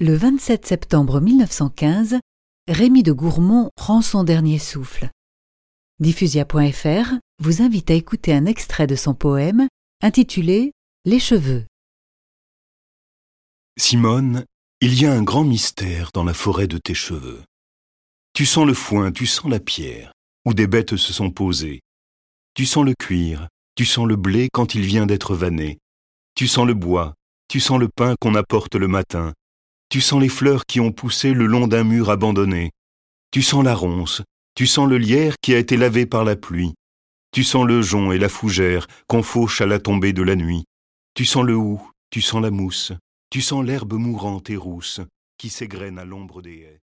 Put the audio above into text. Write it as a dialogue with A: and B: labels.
A: Le 27 septembre 1915, Rémy de Gourmont rend son dernier souffle. Diffusia.fr vous invite à écouter un extrait de son poème intitulé Les cheveux.
B: Simone, il y a un grand mystère dans la forêt de tes cheveux. Tu sens le foin, tu sens la pierre, où des bêtes se sont posées. Tu sens le cuir, tu sens le blé quand il vient d'être vanné. Tu sens le bois, tu sens le pain qu'on apporte le matin. Tu sens les fleurs qui ont poussé le long d'un mur abandonné. Tu sens la ronce, tu sens le lierre qui a été lavé par la pluie. Tu sens le jonc et la fougère qu'on fauche à la tombée de la nuit. Tu sens le hou, tu sens la mousse, tu sens l'herbe mourante et rousse qui s'égrène à l'ombre des haies.